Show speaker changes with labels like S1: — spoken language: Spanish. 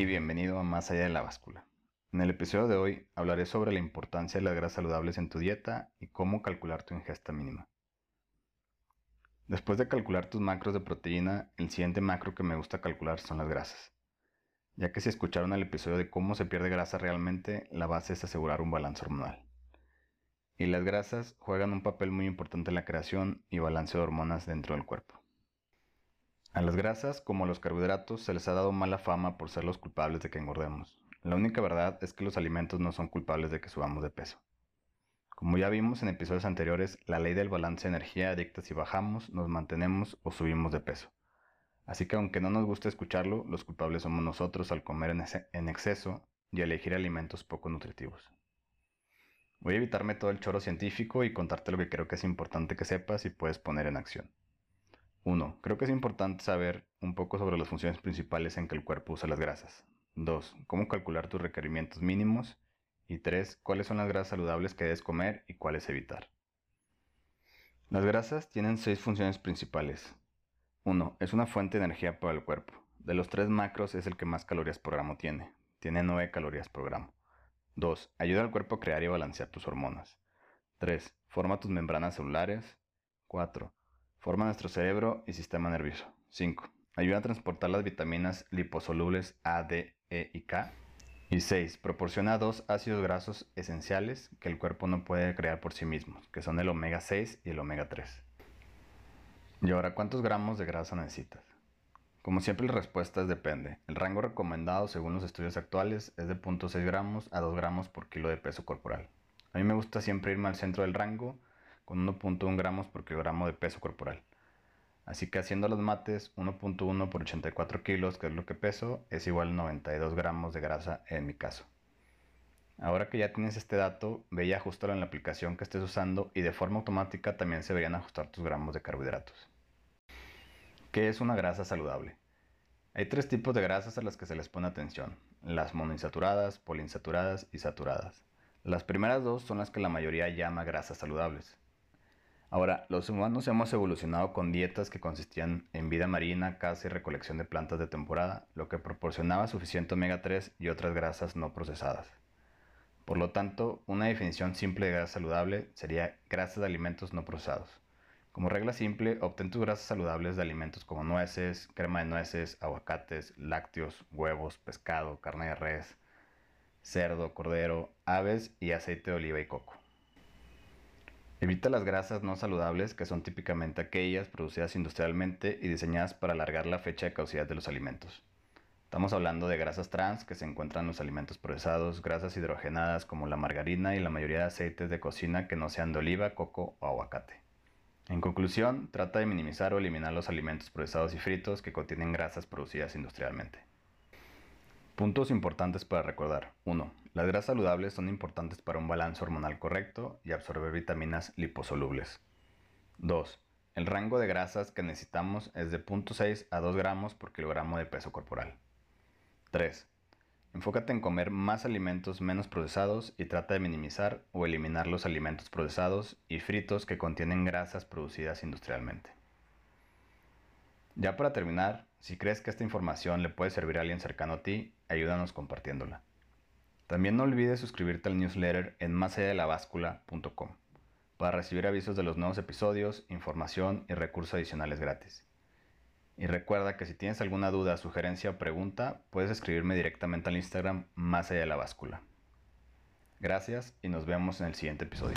S1: y bienvenido a Más allá de la báscula. En el episodio de hoy hablaré sobre la importancia de las grasas saludables en tu dieta y cómo calcular tu ingesta mínima. Después de calcular tus macros de proteína, el siguiente macro que me gusta calcular son las grasas. Ya que si escucharon el episodio de cómo se pierde grasa realmente, la base es asegurar un balance hormonal. Y las grasas juegan un papel muy importante en la creación y balance de hormonas dentro del cuerpo. A las grasas, como a los carbohidratos, se les ha dado mala fama por ser los culpables de que engordemos. La única verdad es que los alimentos no son culpables de que subamos de peso. Como ya vimos en episodios anteriores, la ley del balance de energía dicta si bajamos, nos mantenemos o subimos de peso. Así que aunque no nos guste escucharlo, los culpables somos nosotros al comer en, exceso y elegir alimentos poco nutritivos. Voy a evitarme todo el choro científico y contarte lo que creo que es importante que sepas y puedes poner en acción. 1. Creo que es importante saber un poco sobre las funciones principales en que el cuerpo usa las grasas. 2. Cómo calcular tus requerimientos mínimos. Y 3. Cuáles son las grasas saludables que debes comer y cuáles evitar. Las grasas tienen seis funciones principales. 1. Es una fuente de energía para el cuerpo. De los tres macros es el que más calorías por gramo tiene. Tiene 9 calorías por gramo. 2. Ayuda al cuerpo a crear y balancear tus hormonas. 3. Forma tus membranas celulares. 4. Forma nuestro cerebro y sistema nervioso. 5. Ayuda a transportar las vitaminas liposolubles A, D, E y K. Y 6. Proporciona dos ácidos grasos esenciales que el cuerpo no puede crear por sí mismo, que son el omega 6 y el omega 3. Y ahora, ¿cuántos gramos de grasa necesitas? Como siempre la respuesta es depende. El rango recomendado según los estudios actuales es de 0.6 gramos a 2 gramos por kilo de peso corporal. A mí me gusta siempre irme al centro del rango con 1.1 gramos por kilogramo de peso corporal. Así que haciendo los mates, 1.1 por 84 kilos, que es lo que peso, es igual a 92 gramos de grasa en mi caso. Ahora que ya tienes este dato, ve y ajustalo en la aplicación que estés usando y de forma automática también se verían ajustar tus gramos de carbohidratos. ¿Qué es una grasa saludable? Hay tres tipos de grasas a las que se les pone atención, las monoinsaturadas, poliinsaturadas y saturadas. Las primeras dos son las que la mayoría llama grasas saludables. Ahora, los humanos hemos evolucionado con dietas que consistían en vida marina, caza y recolección de plantas de temporada, lo que proporcionaba suficiente omega 3 y otras grasas no procesadas. Por lo tanto, una definición simple de grasa saludable sería grasas de alimentos no procesados. Como regla simple, obtén tus grasas saludables de alimentos como nueces, crema de nueces, aguacates, lácteos, huevos, pescado, carne de res, cerdo, cordero, aves y aceite de oliva y coco. Evita las grasas no saludables, que son típicamente aquellas producidas industrialmente y diseñadas para alargar la fecha de caducidad de los alimentos. Estamos hablando de grasas trans que se encuentran en los alimentos procesados, grasas hidrogenadas como la margarina y la mayoría de aceites de cocina que no sean de oliva, coco o aguacate. En conclusión, trata de minimizar o eliminar los alimentos procesados y fritos que contienen grasas producidas industrialmente. Puntos importantes para recordar. 1. Las grasas saludables son importantes para un balance hormonal correcto y absorber vitaminas liposolubles. 2. El rango de grasas que necesitamos es de 0.6 a 2 gramos por kilogramo de peso corporal. 3. Enfócate en comer más alimentos menos procesados y trata de minimizar o eliminar los alimentos procesados y fritos que contienen grasas producidas industrialmente. Ya para terminar, si crees que esta información le puede servir a alguien cercano a ti, ayúdanos compartiéndola. También no olvides suscribirte al newsletter en másalladelaváscula.com para recibir avisos de los nuevos episodios, información y recursos adicionales gratis. Y recuerda que si tienes alguna duda, sugerencia o pregunta, puedes escribirme directamente al Instagram Más. Gracias y nos vemos en el siguiente episodio.